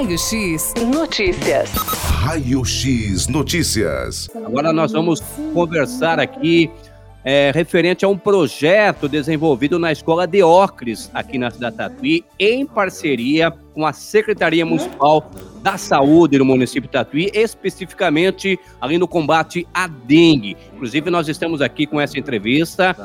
Raio X Notícias. Raio X Notícias. Agora nós vamos conversar aqui é, referente a um projeto desenvolvido na Escola Deócris, aqui na cidade de Tatuí, em parceria com a Secretaria Municipal da Saúde no município de Tatuí, especificamente ali no combate à dengue. Inclusive, nós estamos aqui com essa entrevista,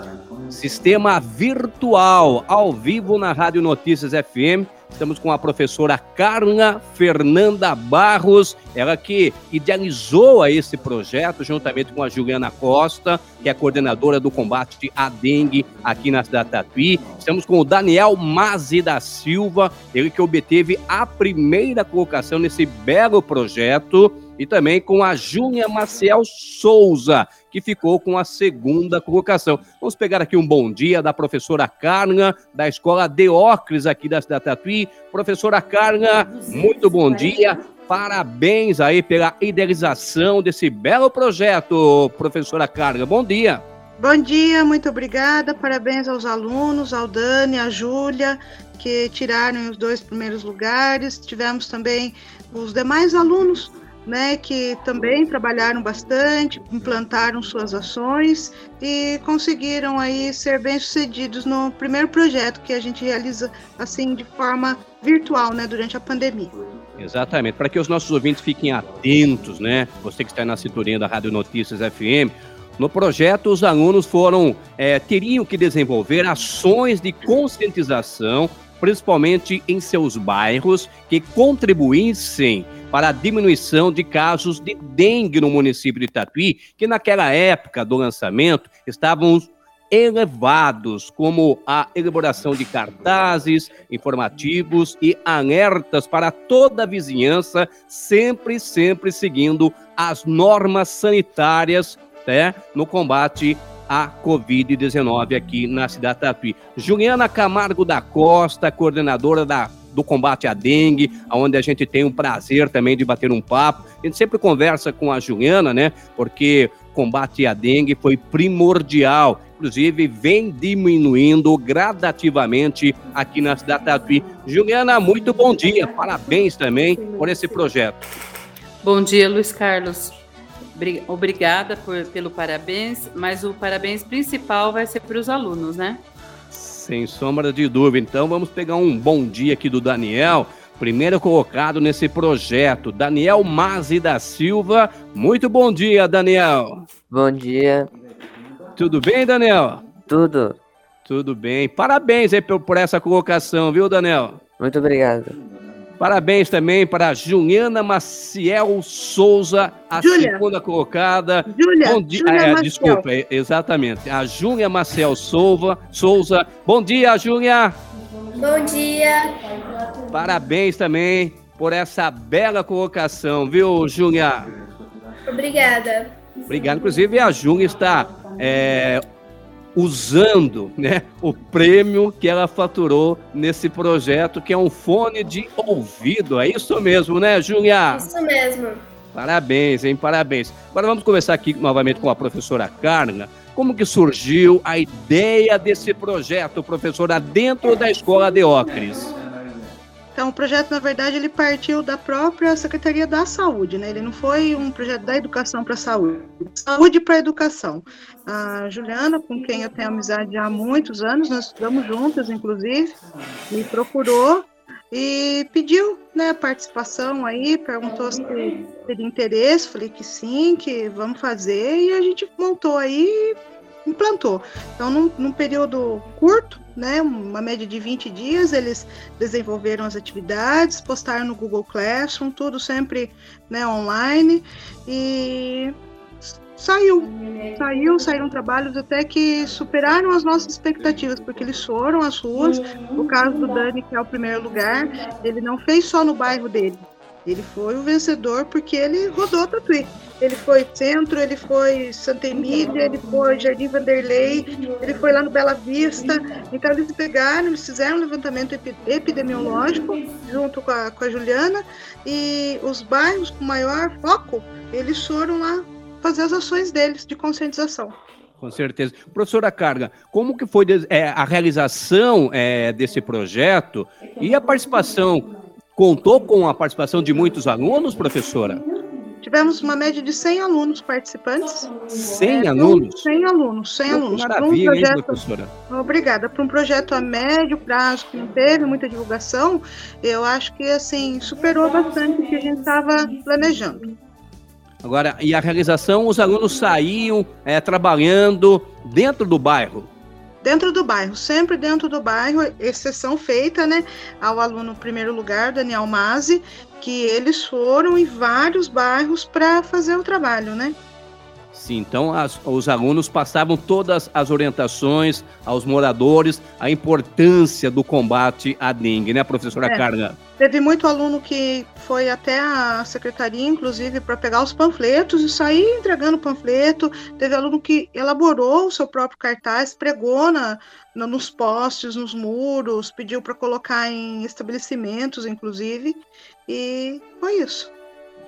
sistema virtual, ao vivo na Rádio Notícias FM, Estamos com a professora Carla Fernanda Barros, ela que idealizou esse projeto juntamente com a Juliana Costa, que é coordenadora do combate à dengue aqui na cidade de Tatuí. Estamos com o Daniel Mazi da Silva, ele que obteve a primeira colocação nesse belo projeto e também com a Júnia Maciel Souza, que ficou com a segunda colocação. Vamos pegar aqui um bom dia da professora Carla, da Escola Deócris aqui da cidade Tatuí. Professora Carla, muito bom dia. Parabéns aí pela idealização desse belo projeto, professora Carla. Bom dia. Bom dia, muito obrigada. Parabéns aos alunos, ao Dani, à Júlia, que tiraram os dois primeiros lugares. Tivemos também os demais alunos né, que também trabalharam bastante, implantaram suas ações e conseguiram aí ser bem-sucedidos no primeiro projeto que a gente realiza assim de forma virtual, né, durante a pandemia. Exatamente, para que os nossos ouvintes fiquem atentos, né, você que está na cinturinha da Rádio Notícias FM, no projeto, os alunos foram é, teriam que desenvolver ações de conscientização, principalmente em seus bairros, que contribuíssem para a diminuição de casos de dengue no município de Tatuí, que naquela época do lançamento estavam elevados, como a elaboração de cartazes informativos e alertas para toda a vizinhança, sempre, sempre seguindo as normas sanitárias né, no combate à Covid-19 aqui na cidade de Tatuí. Juliana Camargo da Costa, coordenadora da do combate à dengue, onde a gente tem o prazer também de bater um papo. A gente sempre conversa com a Juliana, né? Porque combate à dengue foi primordial. Inclusive, vem diminuindo gradativamente aqui na cidade de Tatuí. Juliana, muito bom dia. Parabéns também por esse projeto. Bom dia, Luiz Carlos. Obrigada por, pelo parabéns, mas o parabéns principal vai ser para os alunos, né? Sem sombra de dúvida. Então vamos pegar um bom dia aqui do Daniel, primeiro colocado nesse projeto, Daniel Mazi da Silva. Muito bom dia, Daniel. Bom dia. Tudo bem, Daniel? Tudo. Tudo bem. Parabéns aí por, por essa colocação, viu, Daniel? Muito obrigado. Parabéns também para Juliana Maciel Souza, a Julia. segunda colocada. Júlia, Bom dia. É, desculpa, é, exatamente. A Júlia Maciel Souza, Souza. Bom dia, Júlia. Bom dia. Parabéns também por essa bela colocação, viu, Júlia? Obrigada. Obrigado. Inclusive, a Júlia está é, usando né, o prêmio que ela faturou nesse projeto, que é um fone de ouvido. É isso mesmo, né, Júlia? Isso mesmo. Parabéns, hein? Parabéns. Agora vamos conversar aqui novamente com a professora Carla. Como que surgiu a ideia desse projeto, professora, dentro da Escola de Ocres? Então, o projeto, na verdade, ele partiu da própria Secretaria da Saúde, né? Ele não foi um projeto da educação para a saúde, saúde para a educação. A Juliana, com quem eu tenho amizade há muitos anos, nós estudamos juntas, inclusive, me procurou e pediu né, participação aí, perguntou se teria interesse, falei que sim, que vamos fazer, e a gente montou aí implantou. Então, num, num período curto, né, uma média de 20 dias, eles desenvolveram as atividades, postaram no Google Classroom, tudo sempre né, online, e saiu, saiu, saíram trabalhos até que superaram as nossas expectativas, porque eles foram às ruas, no caso do Dani, que é o primeiro lugar, ele não fez só no bairro dele, ele foi o vencedor porque ele rodou Tatuí. Ele foi Centro, ele foi Santa Emília, ele foi Jardim Vanderlei, ele foi lá no Bela Vista. Então eles pegaram, eles fizeram um levantamento epidemiológico junto com a, com a Juliana e os bairros com maior foco, eles foram lá fazer as ações deles de conscientização. Com certeza. Professora Carga, como que foi é, a realização é, desse projeto e a participação contou com a participação de muitos alunos, professora? Tivemos uma média de 100 alunos participantes. 100 é, alunos? 100 alunos, 100 alunos. Maravilha, um projeto, hein, professora? Obrigada. Para um projeto a médio prazo, que não teve muita divulgação, eu acho que, assim, superou bastante o que a gente estava planejando. Agora, e a realização, os alunos saíam é, trabalhando dentro do bairro? Dentro do bairro, sempre dentro do bairro, exceção feita, né, ao aluno primeiro lugar, Daniel Mazzi, que eles foram em vários bairros para fazer o trabalho, né? Sim, então as, os alunos passavam todas as orientações aos moradores, a importância do combate à dengue, né, professora é. Carla? Teve muito aluno que foi até a secretaria, inclusive, para pegar os panfletos e sair entregando panfleto. Teve aluno que elaborou o seu próprio cartaz, pregou na, na nos postes, nos muros, pediu para colocar em estabelecimentos, inclusive, e foi isso.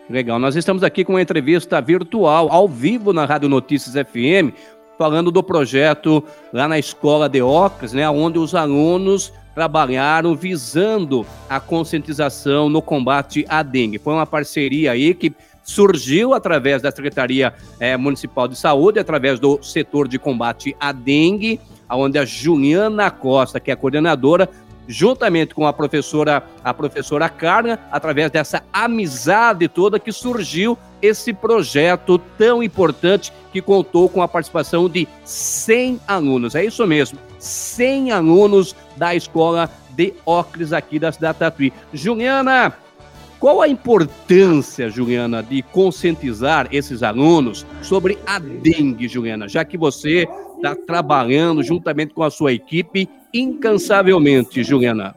Legal, nós estamos aqui com uma entrevista virtual, ao vivo na Rádio Notícias FM, falando do projeto lá na Escola de Ocas, né, onde os alunos trabalharam visando a conscientização no combate à dengue. Foi uma parceria aí que surgiu através da Secretaria é, Municipal de Saúde, através do setor de combate à dengue, onde a Juliana Costa, que é a coordenadora, juntamente com a professora, a professora Carla, através dessa amizade toda que surgiu esse projeto tão importante que contou com a participação de 100 alunos. É isso mesmo, 100 alunos da escola de Ocres aqui da cidade de Tatuí. Juliana, qual a importância, Juliana, de conscientizar esses alunos sobre a dengue, Juliana, já que você está trabalhando juntamente com a sua equipe incansavelmente, Juliana?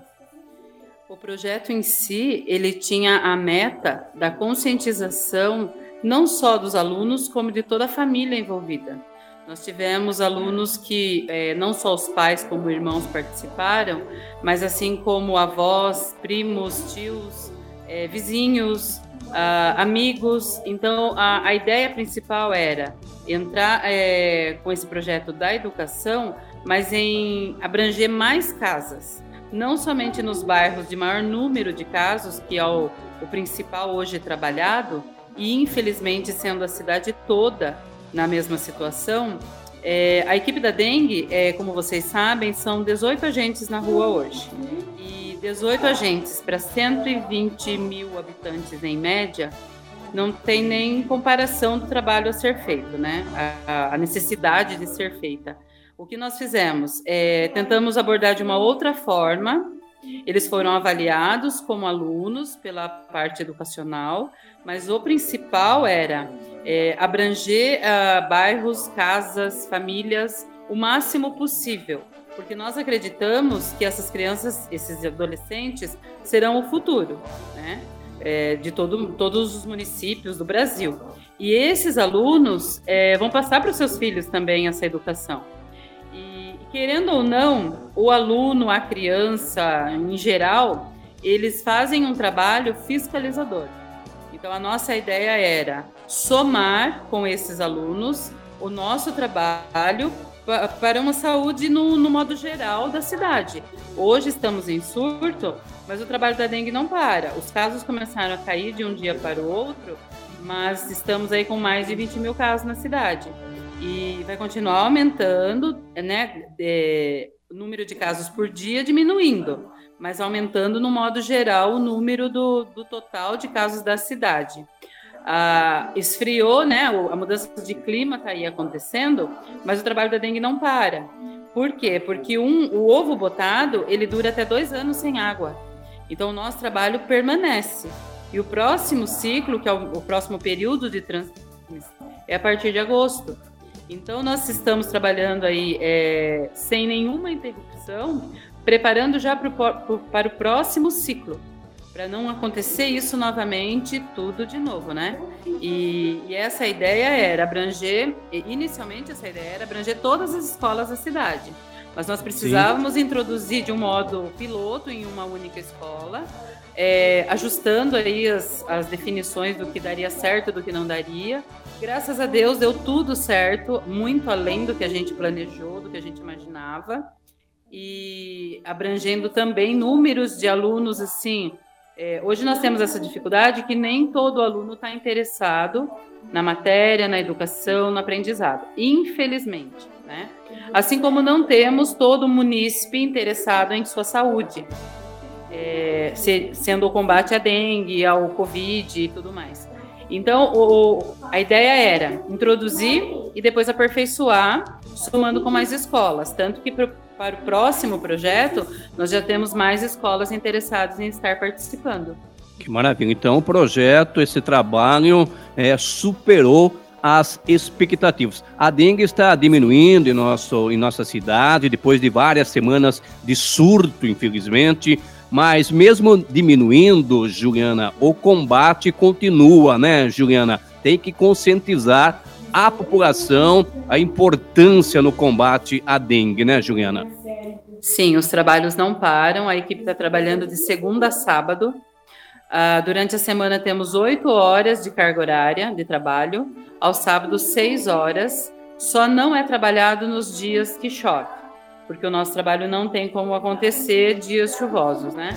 O projeto em si, ele tinha a meta da conscientização não só dos alunos, como de toda a família envolvida. Nós tivemos alunos que é, não só os pais como irmãos participaram, mas assim como avós, primos, tios, é, vizinhos, uh, amigos. Então, a, a, ideia principal era entrar é, com esse projeto da educação, mas em abranger mais casas, não somente nos bairros de maior número de casos, que é o, o principal hoje trabalhado, e infelizmente sendo a cidade toda na mesma situação. É, a equipe da dengue, é, como vocês sabem, são 18 agentes na rua hoje. E 18 agentes para 120 mil habitantes em média, não tem nem comparação do trabalho a ser feito, né? A, a necessidade de ser feita. O que nós fizemos? É, tentamos abordar de uma outra forma. Eles foram avaliados como alunos pela parte educacional, mas o principal era é, abranger uh, bairros, casas, famílias o máximo possível porque nós acreditamos que essas crianças, esses adolescentes, serão o futuro, né? É, de todo, todos os municípios do Brasil. E esses alunos é, vão passar para os seus filhos também essa educação. E, querendo ou não, o aluno, a criança, em geral, eles fazem um trabalho fiscalizador. Então, a nossa ideia era somar com esses alunos o nosso trabalho para uma saúde no, no, modo geral da cidade. Hoje estamos em surto, mas o trabalho da dengue não para. Os casos começaram a cair de um dia para o outro, mas estamos aí com mais de 20 mil casos na cidade. E vai continuar aumentando, né? É, o número de casos por dia diminuindo, mas aumentando no modo geral o número do, do total de casos da cidade ah, esfriou, né? A mudança de clima está aí acontecendo, mas o trabalho da dengue não para. Por quê? Porque um, o ovo botado ele dura até dois anos sem água. Então o nosso trabalho permanece. E o próximo ciclo, que é o, o próximo período de transmissão, é a partir de agosto. Então nós estamos trabalhando aí é, sem nenhuma interrupção, preparando já pro, pro, para o próximo ciclo para não acontecer isso novamente, tudo de novo, né? E, e, essa ideia era abranger, inicialmente essa ideia era abranger todas as escolas da cidade. Mas nós precisávamos Sim. introduzir de um modo piloto em uma única escola, é, ajustando aí as, as definições do que daria certo e do que não daria. Graças a Deus deu tudo certo, muito além do que a gente planejou, do que a gente imaginava. E abrangendo também números de alunos assim É, hoje nós temos essa dificuldade que nem todo aluno está interessado na matéria, na educação, no aprendizado, infelizmente. Né? Assim como não temos todo munícipe interessado em sua saúde, é, se, sendo o combate à dengue, ao Covid e tudo mais. Então, o, a ideia era introduzir e depois aperfeiçoar, somando com mais escolas. Tanto que para o próximo projeto, nós já temos mais escolas interessadas em estar participando. Que maravilha. Então, o projeto, esse trabalho, é, superou as expectativas. A dengue está diminuindo em, nosso, em nossa cidade, depois de várias semanas de surto, infelizmente. Mas mesmo diminuindo, Juliana, o combate continua, né, Juliana? Tem que conscientizar a população a importância no combate à dengue, né, Juliana? Sim, os trabalhos não param. A equipe está trabalhando de segunda a sábado. Uh, durante a semana temos oito horas de carga horária de trabalho, aos sábados seis horas. Só não é trabalhado nos dias que chove porque o nosso trabalho não tem como acontecer dias chuvosos, né?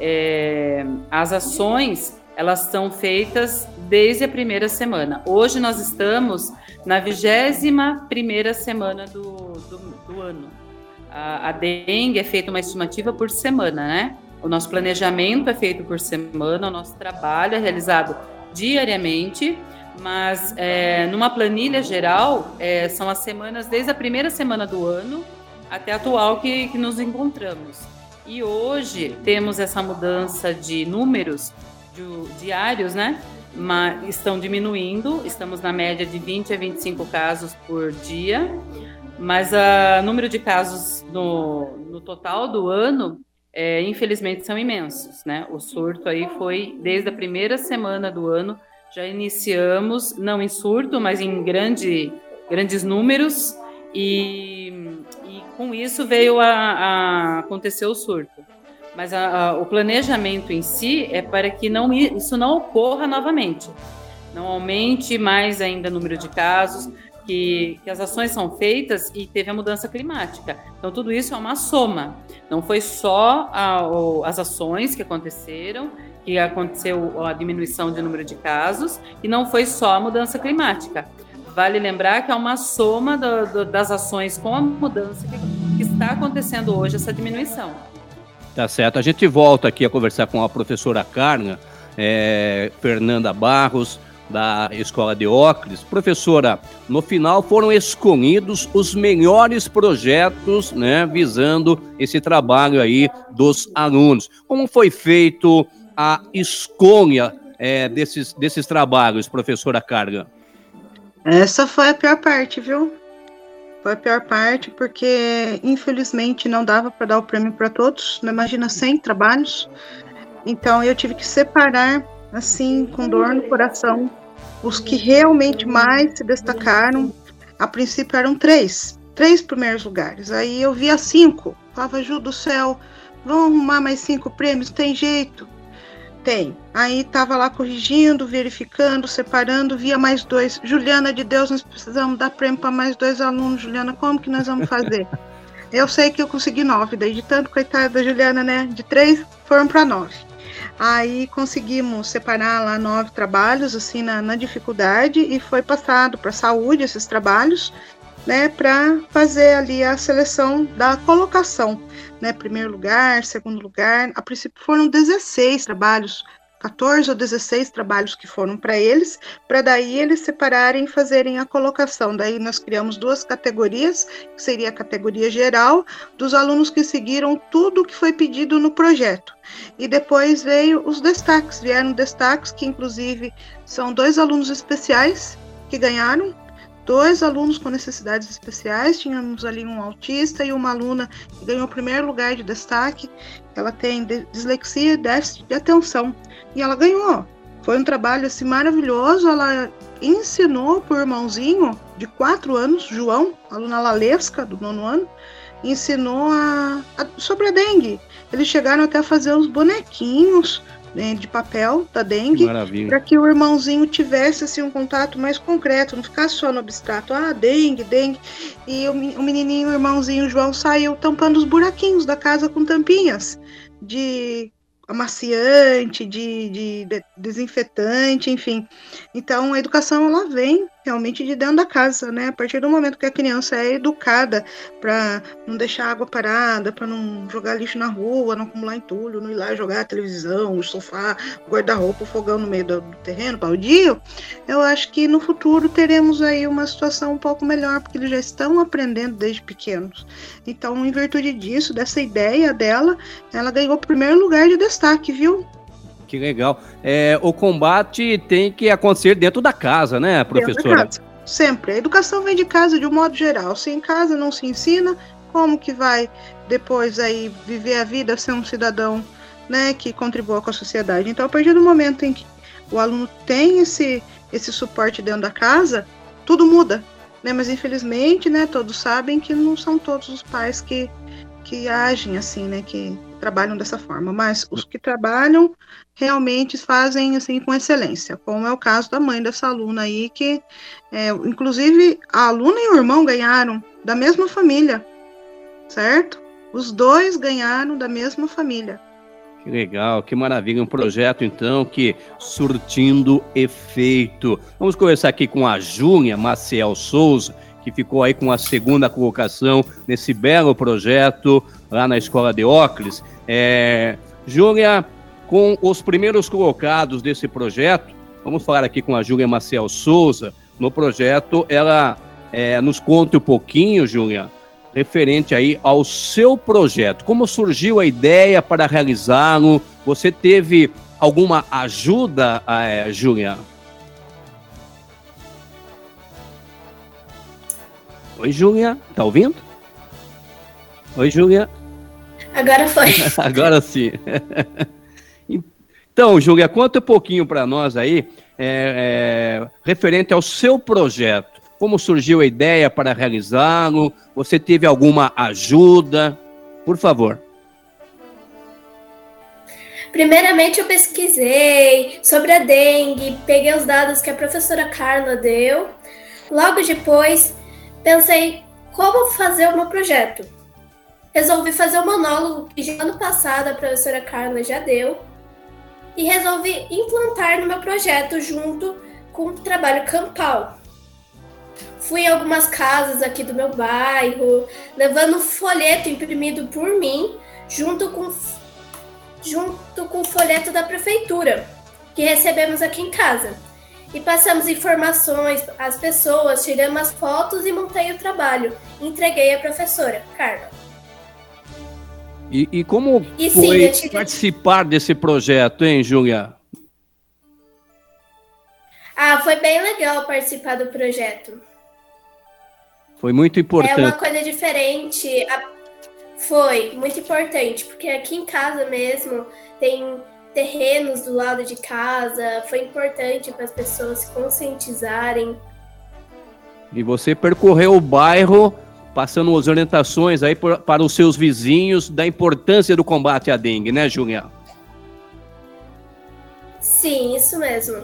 É, as ações elas são feitas desde a primeira semana. Hoje nós estamos na vigésima primeira semana do, do, do ano. A, a, dengue é feita uma estimativa por semana, né? O nosso planejamento é feito por semana, o nosso trabalho é realizado diariamente, mas é, numa planilha geral é, são as semanas desde a primeira semana do ano até atual que, que nos encontramos. E hoje temos essa mudança de números diários, né? Mas estão diminuindo, estamos na média de 20 a 25 casos por dia, mas o número de casos no, no total do ano, é, infelizmente, são imensos, né? O surto aí foi desde a primeira semana do ano, já iniciamos, não em surto, mas em grande, grandes números, e com isso veio a, a acontecer o surto. Mas a, a, o planejamento em si é para que não, isso não ocorra novamente. Não aumente mais ainda o número de casos, que, que, as ações são feitas e teve a mudança climática. Então, tudo isso é uma soma. Não foi só a, o, as ações que aconteceram, que aconteceu a diminuição de número de casos, e não foi só a mudança climática. Vale lembrar que é uma soma do, do, das ações com a mudança que, que está acontecendo hoje, essa diminuição. Tá certo. A gente volta aqui a conversar com a professora Carna, é, Fernanda Barros, da Escola de Óculos. Professora, no final foram escolhidos os melhores projetos, né, visando esse trabalho aí dos alunos. Como foi feito a escolha é, desses, desses trabalhos, professora Carga? Essa foi a pior parte, viu? Foi a pior parte porque, infelizmente, não dava para dar o prêmio para todos. Não imagina 100 trabalhos. Então, eu tive que separar, assim, com dor no coração, os que realmente mais se destacaram. A princípio eram três, três primeiros lugares. Aí eu via cinco. Falava, Ju do céu, vamos arrumar mais cinco prêmios? Tem jeito. Tem. Aí tava lá corrigindo, verificando, separando, via mais dois. Juliana de Deus, nós precisamos dar prêmio para mais dois alunos. Juliana, como que nós vamos fazer? eu sei que eu consegui nove, daí de tanto, coitada da Juliana, né? De três foram para nove. Aí conseguimos separar lá nove trabalhos, assim, na, na dificuldade, e foi passado para saúde esses trabalhos, né? Para fazer ali a seleção da colocação né, primeiro lugar, segundo lugar. A princípio foram 16 trabalhos, 14 ou 16 trabalhos que foram para eles, para daí eles separarem e fazerem a colocação. Daí nós criamos duas categorias, que seria a categoria geral dos alunos que seguiram tudo que foi pedido no projeto. E depois veio os destaques, vieram destaques que inclusive são dois alunos especiais que ganharam dois alunos com necessidades especiais. Tínhamos ali um autista e uma aluna que ganhou o primeiro lugar de destaque. Ela tem dislexia e déficit de atenção. E ela ganhou. Foi um trabalho assim, maravilhoso. Ela ensinou para o irmãozinho de quatro anos, João, aluna Lalesca, do nono ano, ensinou a, a, sobre a dengue. Eles chegaram até a fazer os bonequinhos né, de papel da dengue, para que o irmãozinho tivesse assim, um contato mais concreto, não ficasse só no abstrato, ah, dengue, dengue. E o, o menininho, o irmãozinho João, saiu tampando os buraquinhos da casa com tampinhas de amaciante, de, de, de, desinfetante, enfim. Então, a educação ela vem realmente de dentro da casa, né? A partir do momento que a criança é educada para não deixar água parada, para não jogar lixo na rua, não acumular entulho, não ir lá jogar a televisão, o sofá, guarda-roupa, o fogão no meio do, do terreno, baldio, eu acho que no futuro teremos aí uma situação um pouco melhor, porque eles já estão aprendendo desde pequenos. Então, em virtude disso, dessa ideia dela, ela ganhou o primeiro lugar de destaque, viu? Que legal. É, o combate tem que acontecer dentro da casa, né, professora? Casa. Sempre. A educação vem de casa de um modo geral. Se em casa não se ensina, como que vai depois aí viver a vida, ser um cidadão né, que contribua com a sociedade? Então, a partir do momento em que o aluno tem esse, esse suporte dentro da casa, tudo muda. Né? Mas infelizmente, né, todos sabem que não são todos os pais que, que agem assim, né? Que trabalham dessa forma, mas os que trabalham realmente fazem assim com excelência, como é o caso da mãe dessa aluna aí, que é, inclusive a aluna e o irmão ganharam da mesma família, certo? Os dois ganharam da mesma família. Que legal, que maravilha. Um projeto, então, que surtindo efeito. Vamos conversar aqui com a Júnia Maciel Souza, que ficou aí com a segunda colocação nesse belo projeto lá na Escola de Óculos. É, Júlia, com os primeiros colocados desse projeto, vamos falar aqui com a Júlia Marcel Souza, no projeto, ela é, nos conta um pouquinho, Júlia, referente aí ao seu projeto. Como surgiu a ideia para realizá-lo? Você teve alguma ajuda, é, Júlia? Oi, Júlia, tá ouvindo? Oi, Júlia. Agora foi. Agora sim. então, Júlia, conta um pouquinho para nós aí, é, é, referente ao seu projeto. Como surgiu a ideia para realizá-lo? Você teve alguma ajuda? Por favor. Primeiramente, eu pesquisei sobre a dengue, peguei os dados que a professora Carla deu. Logo depois, pensei como fazer o meu projeto. Resolvi fazer o um monólogo que já ano passado a professora Carla já deu e resolvi implantar no meu projeto junto com o trabalho campal. Fui em algumas casas aqui do meu bairro, levando folheto imprimido por mim junto com junto com o folheto da prefeitura que recebemos aqui em casa e passamos informações às pessoas, tiramos as fotos e montei o trabalho. Entreguei à professora, Carla. E, e como e foi sim, participar desse projeto, hein, Júlia? Ah, foi bem legal participar do projeto. Foi muito importante. É uma coisa diferente. Foi muito importante, porque aqui em casa mesmo tem terrenos do lado de casa, foi importante para as pessoas se conscientizarem. E você percorreu o bairro passando as orientações aí para os seus vizinhos da importância do combate à dengue, né, Juliana? Sim, isso mesmo.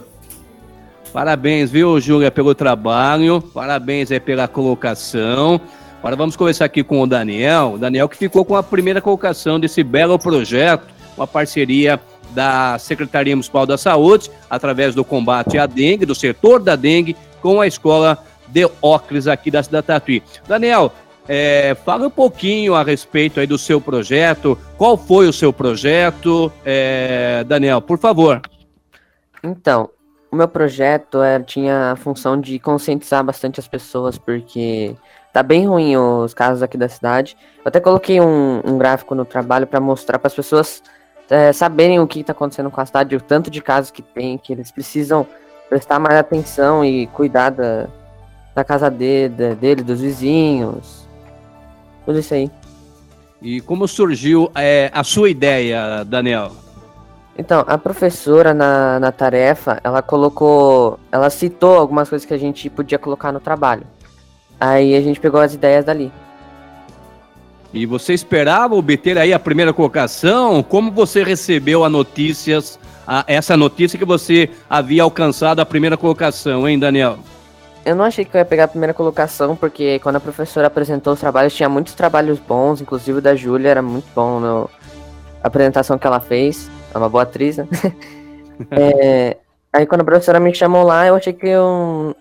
Parabéns, viu, Júlia, pelo trabalho, parabéns aí pela colocação. Agora vamos conversar aqui com o Daniel, o Daniel que ficou com a primeira colocação desse belo projeto, uma parceria da Secretaria Municipal da Saúde, através do combate à dengue, do setor da dengue, com a escola de Óculos aqui da cidade Tatuí. Daniel, é, fala um pouquinho a respeito aí do seu projeto, qual foi o seu projeto, é, Daniel, por favor. Então, o meu projeto é, tinha a função de conscientizar bastante as pessoas, porque tá bem ruim os casos aqui da cidade. Eu até coloquei um, um gráfico no trabalho para mostrar para as pessoas é, saberem o que está acontecendo com a cidade, o tanto de casos que tem, que eles precisam prestar mais atenção e cuidar da, da casa dele, dele, dos vizinhos, tudo isso aí. E como surgiu é, a sua ideia, Daniel? Então, a professora na, na tarefa, ela colocou, ela citou algumas coisas que a gente podia colocar no trabalho. Aí a gente pegou as ideias dali. E você esperava obter aí a primeira colocação? Como você recebeu a notícias, a, essa notícia que você havia alcançado a primeira colocação, hein, Daniel? Eu não achei que eu ia pegar a primeira colocação, porque quando a professora apresentou os trabalhos, tinha muitos trabalhos bons, inclusive o da Júlia era muito bom no, a apresentação que ela fez. é uma boa atriz, né? é, aí quando a professora me chamou lá, eu achei que eu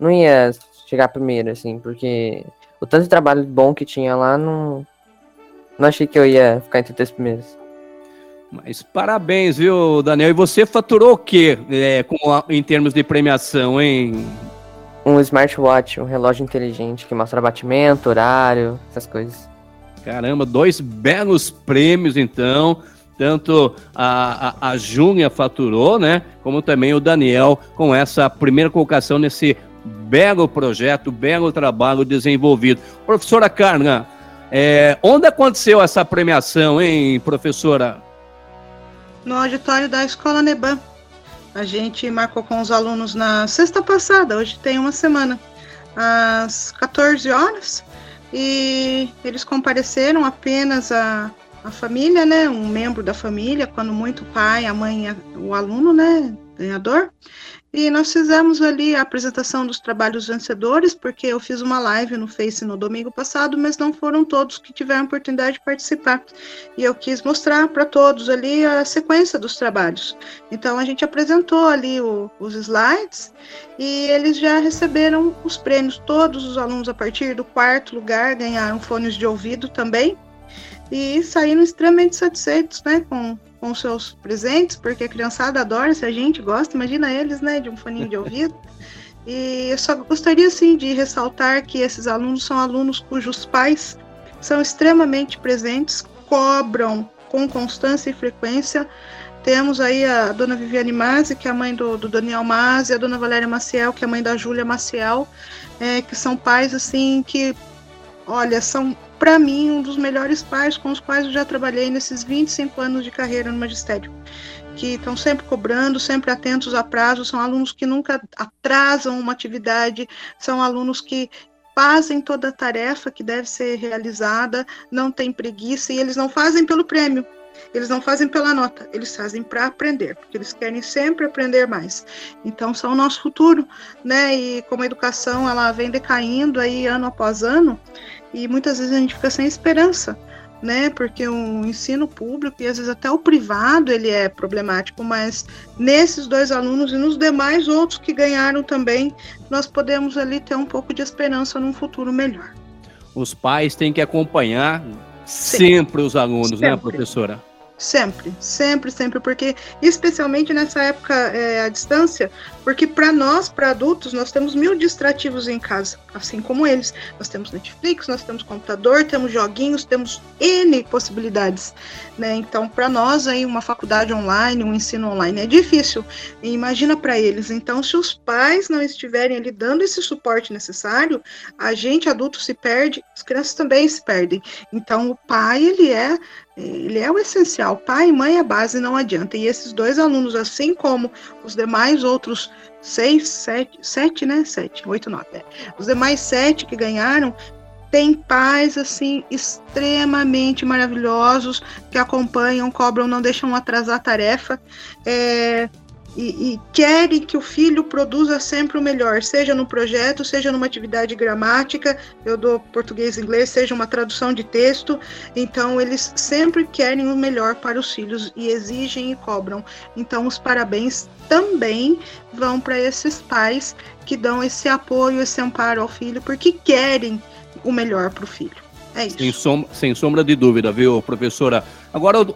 não ia chegar primeiro, assim, porque o tanto de trabalho bom que tinha lá, não, não achei que eu ia ficar entre os três primeiros. Mas parabéns, viu, Daniel? E você faturou o quê é, a, em termos de premiação, hein? Um smartwatch, um relógio inteligente que mostra batimento, horário, essas coisas. Caramba, dois belos prêmios, então. Tanto a, a, a Júnia faturou, né? Como também o Daniel com essa primeira colocação nesse belo projeto, belo trabalho desenvolvido. Professora Carla, é, onde aconteceu essa premiação, hein, professora? No auditório da Escola Neban. A gente marcou com os alunos na sexta passada, hoje tem uma semana, às 14 horas, e eles compareceram apenas a, a família, né, um membro da família, quando muito o pai, a mãe, o aluno, né, ganhador, e nós fizemos ali a apresentação dos trabalhos vencedores, porque eu fiz uma live no Face no domingo passado, mas não foram todos que tiveram oportunidade de participar. E eu quis mostrar para todos ali a sequência dos trabalhos. Então a gente apresentou ali o, os slides e eles já receberam os prêmios. Todos os alunos a partir do quarto lugar ganharam fones de ouvido também e saíram extremamente satisfeitos, né, com com seus presentes, porque a criançada adora, se a gente gosta, imagina eles, né, de um foninho de ouvido. E eu só gostaria, assim, de ressaltar que esses alunos são alunos cujos pais são extremamente presentes, cobram com constância e frequência. Temos aí a dona Viviane Mazzi, que é a mãe do, do Daniel Mazzi, a dona Valéria Maciel, que é a mãe da Júlia Maciel, é, que são pais, assim, que, olha, são para mim, um dos melhores pais com os quais eu já trabalhei nesses 25 anos de carreira no magistério, que estão sempre cobrando, sempre atentos a prazos, são alunos que nunca atrasam uma atividade, são alunos que fazem toda a tarefa que deve ser realizada, não tem preguiça e eles não fazem pelo prêmio, eles não fazem pela nota, eles fazem para aprender, porque eles querem sempre aprender mais. Então são o nosso futuro, né? E como a educação ela vem decaindo aí ano após ano, e muitas vezes a gente fica sem esperança, né? Porque o ensino público e às vezes até o privado ele é problemático, mas nesses dois alunos e nos demais outros que ganharam também, nós podemos ali ter um pouco de esperança num futuro melhor. Os pais têm que acompanhar sempre, sempre os alunos, né, sempre. né, professora? Sempre, sempre, sempre, porque especialmente nessa época é, à distância, porque para nós, para adultos, nós temos mil distrativos em casa, assim como eles. Nós temos Netflix, nós temos computador, temos joguinhos, temos N possibilidades, né? Então, para nós aí uma faculdade online, um ensino online é difícil. E imagina para eles. Então, se os pais não estiverem ali dando esse suporte necessário, a gente adulto se perde, as crianças também se perdem. Então, o pai ele é ele é o essencial. Pai e mãe é base, não adianta. E esses dois alunos, assim como os demais outros seis, sete, sete, né? Sete, oito, nove. É. Os demais sete que ganharam têm pais assim extremamente maravilhosos que acompanham, cobram, não deixam atrasar a tarefa. É, e, e, querem que o filho produza sempre o melhor, seja no projeto, seja numa atividade gramática, eu dou português e inglês, seja uma tradução de texto. Então, eles sempre querem o melhor para os filhos e exigem e cobram. Então, os parabéns também vão para esses pais que dão esse apoio, esse amparo ao filho, porque querem o melhor para o filho. É isso. Sem, som sem sombra de dúvida, viu, professora? Agora,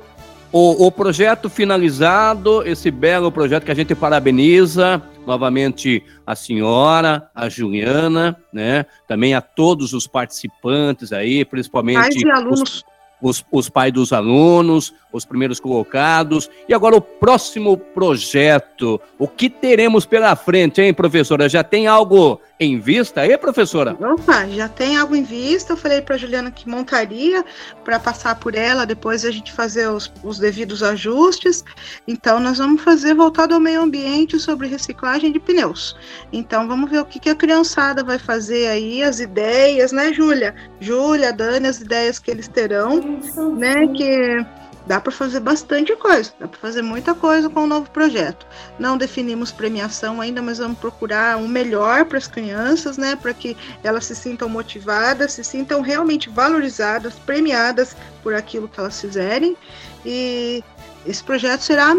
o, o projeto finalizado, esse belo projeto que a gente parabeniza novamente a senhora, a Juliana, né? Também a todos os participantes aí, principalmente. Os, os, os pais dos alunos, os primeiros colocados. E agora o próximo projeto. O que teremos pela frente, hein, professora? Já tem algo em vista aí, professora? Opa, já tem algo em vista. Eu falei para Juliana que montaria para passar por ela, depois a gente fazer os, os, devidos ajustes. Então, nós vamos fazer voltado ao meio ambiente sobre reciclagem de pneus. Então, vamos ver o que, que a criançada vai fazer aí, as ideias, né, Júlia? Júlia, Dani, as ideias que eles terão, né? Que dá para fazer bastante coisa, dá para fazer muita coisa com o novo projeto. Não definimos premiação ainda, mas vamos procurar um melhor para as crianças, né, para que elas se sintam motivadas, se sintam realmente valorizadas, premiadas por aquilo que elas fizerem. E esse projeto será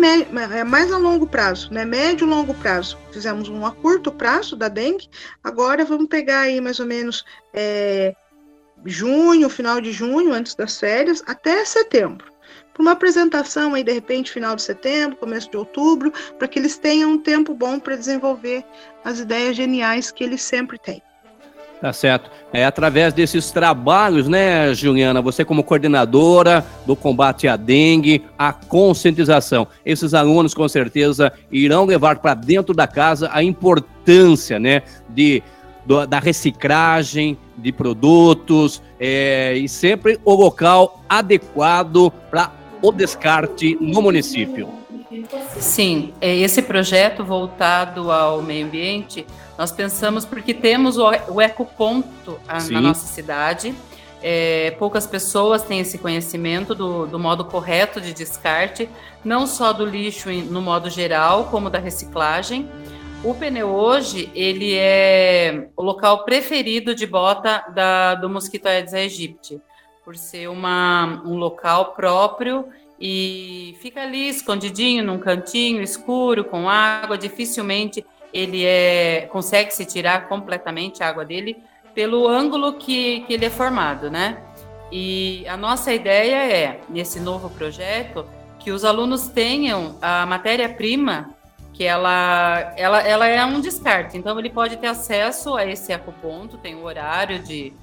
é mais a longo prazo, né? Médio e longo prazo. Fizemos um a curto prazo da dengue, agora vamos pegar aí mais ou menos é, junho, final de junho, antes das férias, até setembro. Para uma apresentação aí, de repente, final de setembro, começo de outubro, para que eles tenham um tempo bom para desenvolver as ideias geniais que eles sempre têm. Tá certo. É através desses trabalhos, né, Juliana? Você como coordenadora do combate à dengue, a conscientização. Esses alunos com certeza irão levar para dentro da casa a importância, né, de do, da reciclagem de produtos é, e sempre o local adequado para o descarte no município. Sim, é, esse projeto voltado ao meio ambiente, nós pensamos porque temos o, ecoponto na nossa cidade. É, poucas pessoas têm esse conhecimento do, do, modo correto de descarte, não só do lixo no modo geral, como da reciclagem. O pneu hoje, ele é o local preferido de bota da, do mosquito Aedes aegypti, por ser uma, um local próprio e fica ali escondidinho num cantinho escuro com água, dificilmente ele é consegue se tirar completamente a água dele pelo ângulo que, que ele é formado, né? E a nossa ideia é, nesse novo projeto, que os alunos tenham a matéria-prima que ela, ela, ela é um descarte. Então, ele pode ter acesso a esse ecoponto, tem o horário de,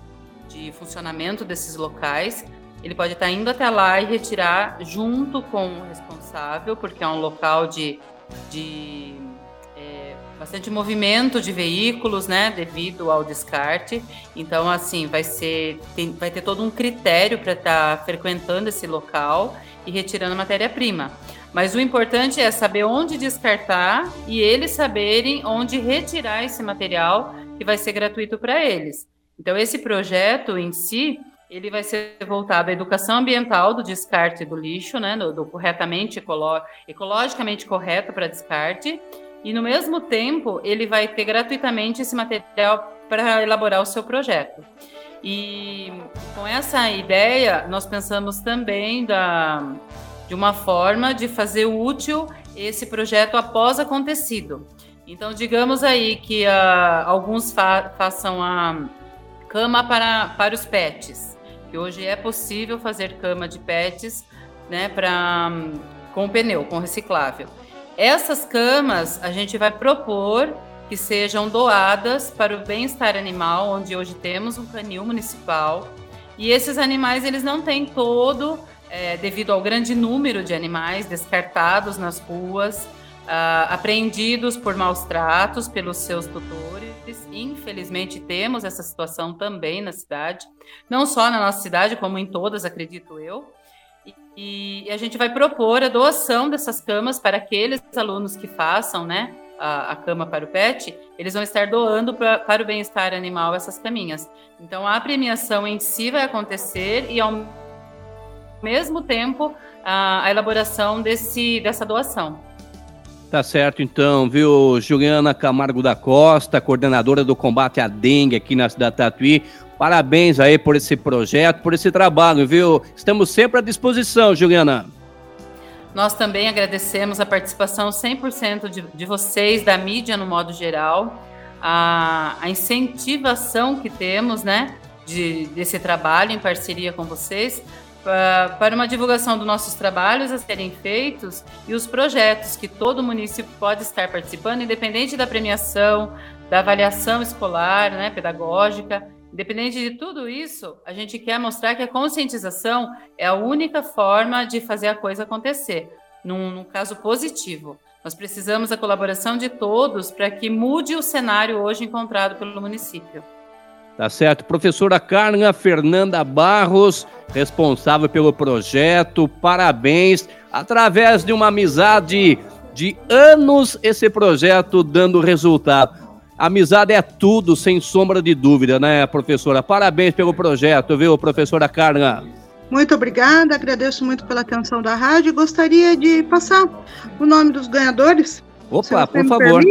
de funcionamento desses locais. Ele pode estar indo até lá e retirar junto com o responsável, porque é um local de, de é, bastante movimento de veículos, né, devido ao descarte. Então, assim, vai ser, tem, vai ter todo um critério para estar frequentando esse local e retirando matéria-prima. Mas o importante é saber onde descartar e eles saberem onde retirar esse material que vai ser gratuito para eles. Então esse projeto em si, ele vai ser voltado à educação ambiental do descarte do lixo, né, do, do corretamente ecolo ecologicamente correto para descarte, e no mesmo tempo ele vai ter gratuitamente esse material para elaborar o seu projeto. E com essa ideia, nós pensamos também da de uma forma de fazer útil esse projeto após acontecido. Então, digamos aí que uh, alguns fa façam a cama para, para os pets, que hoje é possível fazer cama de pets né, pra, com pneu, com reciclável. Essas camas a gente vai propor que sejam doadas para o bem-estar animal, onde hoje temos um canil municipal. E esses animais eles não têm todo é, devido ao grande número de animais descartados nas ruas, uh, apreendidos por maus tratos pelos seus tutores. Infelizmente, temos essa situação também na cidade, não só na nossa cidade, como em todas, acredito eu. E, e a gente vai propor a doação dessas camas para aqueles alunos que façam, né, a, a, cama para o pet, eles vão estar doando pra, para o bem-estar animal essas caminhas. Então, a premiação em si vai acontecer e ao mesmo tempo a, a elaboração desse, dessa doação. Tá certo, então, viu, Juliana Camargo da Costa, coordenadora do combate à dengue aqui na cidade Tatuí. Parabéns aí por esse projeto, por esse trabalho, viu? Estamos sempre à disposição, Juliana. Nós também agradecemos a participação 100% de, de vocês, da mídia no modo geral, a, a incentivação que temos, né, de, desse trabalho em parceria com vocês, para uma divulgação dos nossos trabalhos a serem feitos e os projetos que todo município pode estar participando, independente da premiação, da avaliação escolar, né, pedagógica, independente de tudo isso, a gente quer mostrar que a conscientização é a única forma de fazer a coisa acontecer, num, num caso positivo. Nós precisamos da colaboração de todos para que mude o cenário hoje encontrado pelo município. Tá certo. Professora Carla Fernanda Barros, responsável pelo projeto, parabéns. Através de uma amizade de anos, esse projeto dando resultado. Amizade é tudo, sem sombra de dúvida, né, professora? Parabéns pelo projeto, viu, professora Carla? Muito obrigada, agradeço muito pela atenção da rádio. Gostaria de passar o nome dos ganhadores. Opa, por favor.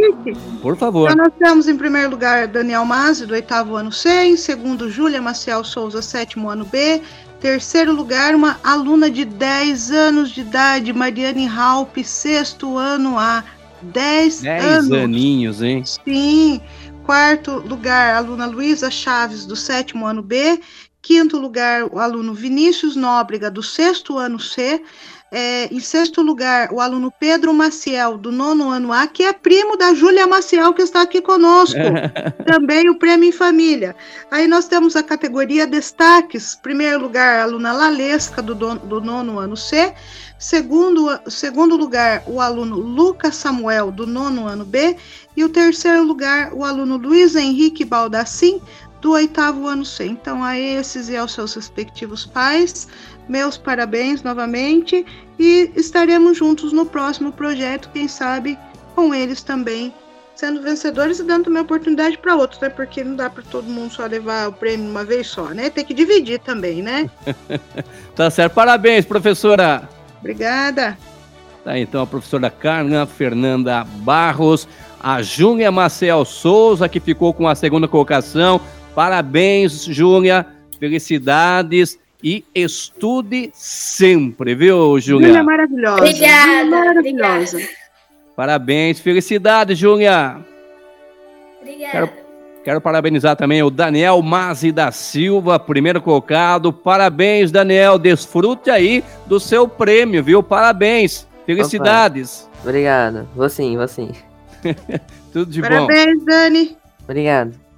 Por favor. Então, nós temos em primeiro lugar Daniel Mazzi, do oitavo ano C, em segundo Júlia Maciel Souza, sétimo ano B, Terceiro lugar, uma aluna de 10 anos de idade, Mariane Halpe, sexto ano A. 10 anos. 10 aninhos, hein? Sim. Quarto lugar, aluna Luísa Chaves, do sétimo ano B. Quinto lugar, o aluno Vinícius Nóbrega, do sexto ano C. É, em sexto lugar, o aluno Pedro Maciel, do nono ano A, que é primo da Júlia Maciel, que está aqui conosco. Também o prêmio em família. Aí nós temos a categoria destaques. Primeiro lugar, a aluna Lalesca, do, do nono ano C. Segundo, segundo lugar, o aluno Lucas Samuel, do nono ano B. E o terceiro lugar, o aluno Luiz Henrique Baldassim, do oitavo ano C. Então, a esses e aos seus respectivos pais, meus parabéns novamente e estaremos juntos no próximo projeto, quem sabe com eles também sendo vencedores e dando também oportunidade para outros, né? Porque não dá para todo mundo só levar o prêmio uma vez só, né? Tem que dividir também, né? tá certo. Parabéns, professora. Obrigada. Tá, então a professora Carna Fernanda Barros, a Júlia Marcel Souza, que ficou com a segunda colocação. Parabéns, Júlia. Felicidades e estude sempre, viu, Júlia? Júlia é maravilhosa. Obrigada, maravilhosa. Obrigada. Parabéns, felicidades, Júlia. Obrigada. Quero, quero, parabenizar também o Daniel Mazi da Silva, primeiro colocado. Parabéns, Daniel. Desfrute aí do seu prêmio, viu? Parabéns. Felicidades. Opa. Obrigado. Vou sim, vou sim. Tudo de Parabéns, bom. Parabéns, Dani. Obrigado.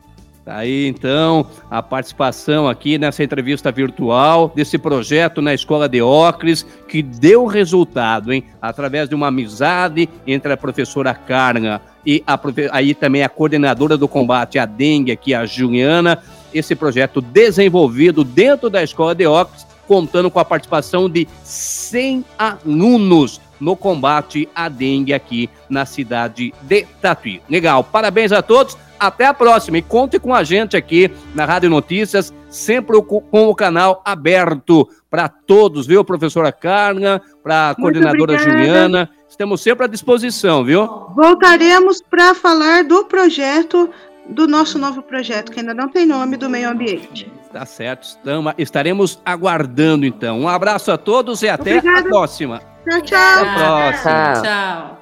Tá aí então a participação aqui nessa entrevista virtual desse projeto na Escola de Ocres que deu resultado, hein? Através de uma amizade entre a professora Carna e a, aí também a coordenadora do combate à dengue aqui, a Juliana. Esse projeto desenvolvido dentro da Escola de Ocres, contando com a participação de 100 alunos no combate à dengue aqui na cidade de Tatuí. Legal, parabéns a todos. Até a próxima e conte com a gente aqui na Rádio Notícias, sempre com o canal aberto para todos, viu, professora Carna, para a coordenadora obrigada. Juliana. Estamos sempre à disposição, viu? Voltaremos para falar do projeto, do nosso novo projeto, que ainda não tem nome, do meio ambiente. Tá certo, estamos, estaremos aguardando então. Um abraço a todos e até Obrigada. a próxima. Tchau, tchau. Até a próxima. Tchau.